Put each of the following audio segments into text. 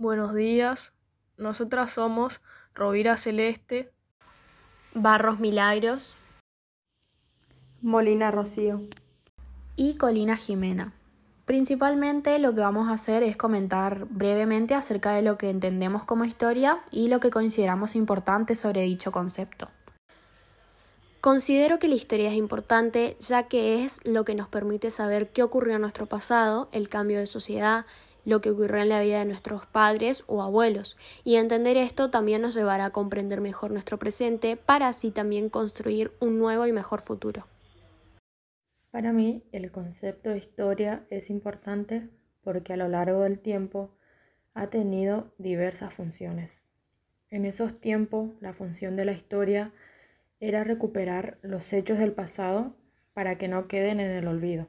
Buenos días, nosotras somos Rovira Celeste, Barros Milagros, Molina Rocío y Colina Jimena. Principalmente lo que vamos a hacer es comentar brevemente acerca de lo que entendemos como historia y lo que consideramos importante sobre dicho concepto. Considero que la historia es importante ya que es lo que nos permite saber qué ocurrió en nuestro pasado, el cambio de sociedad, lo que ocurrió en la vida de nuestros padres o abuelos, y entender esto también nos llevará a comprender mejor nuestro presente para así también construir un nuevo y mejor futuro. Para mí, el concepto de historia es importante porque a lo largo del tiempo ha tenido diversas funciones. En esos tiempos, la función de la historia era recuperar los hechos del pasado para que no queden en el olvido.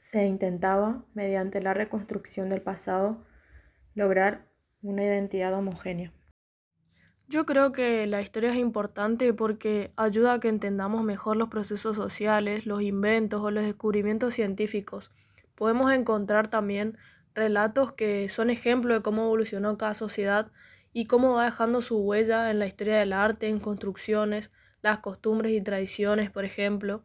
Se intentaba, mediante la reconstrucción del pasado, lograr una identidad homogénea. Yo creo que la historia es importante porque ayuda a que entendamos mejor los procesos sociales, los inventos o los descubrimientos científicos. Podemos encontrar también relatos que son ejemplo de cómo evolucionó cada sociedad y cómo va dejando su huella en la historia del arte, en construcciones, las costumbres y tradiciones, por ejemplo.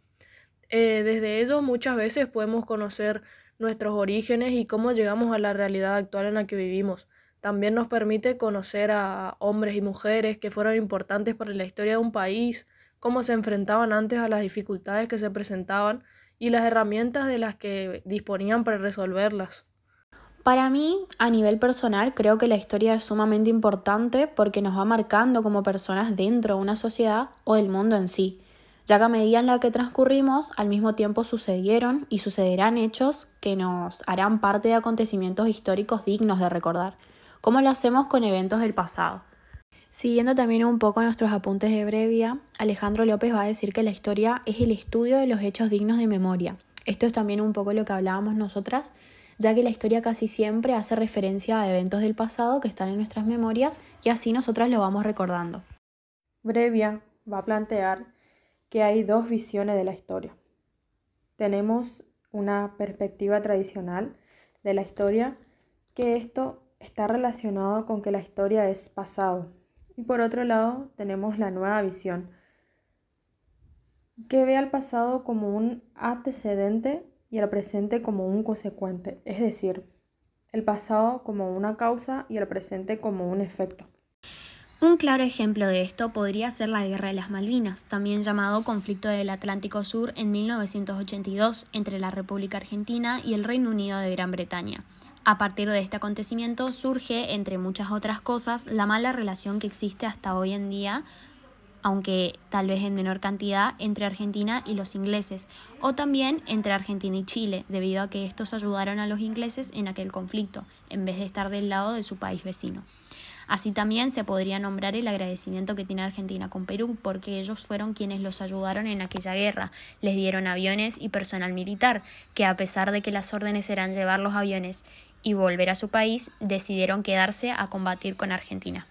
Eh, desde ellos muchas veces podemos conocer nuestros orígenes y cómo llegamos a la realidad actual en la que vivimos. También nos permite conocer a hombres y mujeres que fueron importantes para la historia de un país, cómo se enfrentaban antes a las dificultades que se presentaban y las herramientas de las que disponían para resolverlas. Para mí, a nivel personal, creo que la historia es sumamente importante porque nos va marcando como personas dentro de una sociedad o del mundo en sí, ya que a medida en la que transcurrimos, al mismo tiempo sucedieron y sucederán hechos que nos harán parte de acontecimientos históricos dignos de recordar. ¿Cómo lo hacemos con eventos del pasado? Siguiendo también un poco nuestros apuntes de brevia, Alejandro López va a decir que la historia es el estudio de los hechos dignos de memoria. Esto es también un poco lo que hablábamos nosotras, ya que la historia casi siempre hace referencia a eventos del pasado que están en nuestras memorias y así nosotras lo vamos recordando. Brevia va a plantear que hay dos visiones de la historia. Tenemos una perspectiva tradicional de la historia, que esto está relacionado con que la historia es pasado. Y por otro lado, tenemos la nueva visión, que ve al pasado como un antecedente y al presente como un consecuente, es decir, el pasado como una causa y el presente como un efecto. Un claro ejemplo de esto podría ser la Guerra de las Malvinas, también llamado Conflicto del Atlántico Sur en 1982 entre la República Argentina y el Reino Unido de Gran Bretaña. A partir de este acontecimiento surge, entre muchas otras cosas, la mala relación que existe hasta hoy en día, aunque tal vez en menor cantidad, entre Argentina y los ingleses, o también entre Argentina y Chile, debido a que estos ayudaron a los ingleses en aquel conflicto, en vez de estar del lado de su país vecino. Así también se podría nombrar el agradecimiento que tiene Argentina con Perú, porque ellos fueron quienes los ayudaron en aquella guerra, les dieron aviones y personal militar, que a pesar de que las órdenes eran llevar los aviones y volver a su país, decidieron quedarse a combatir con Argentina.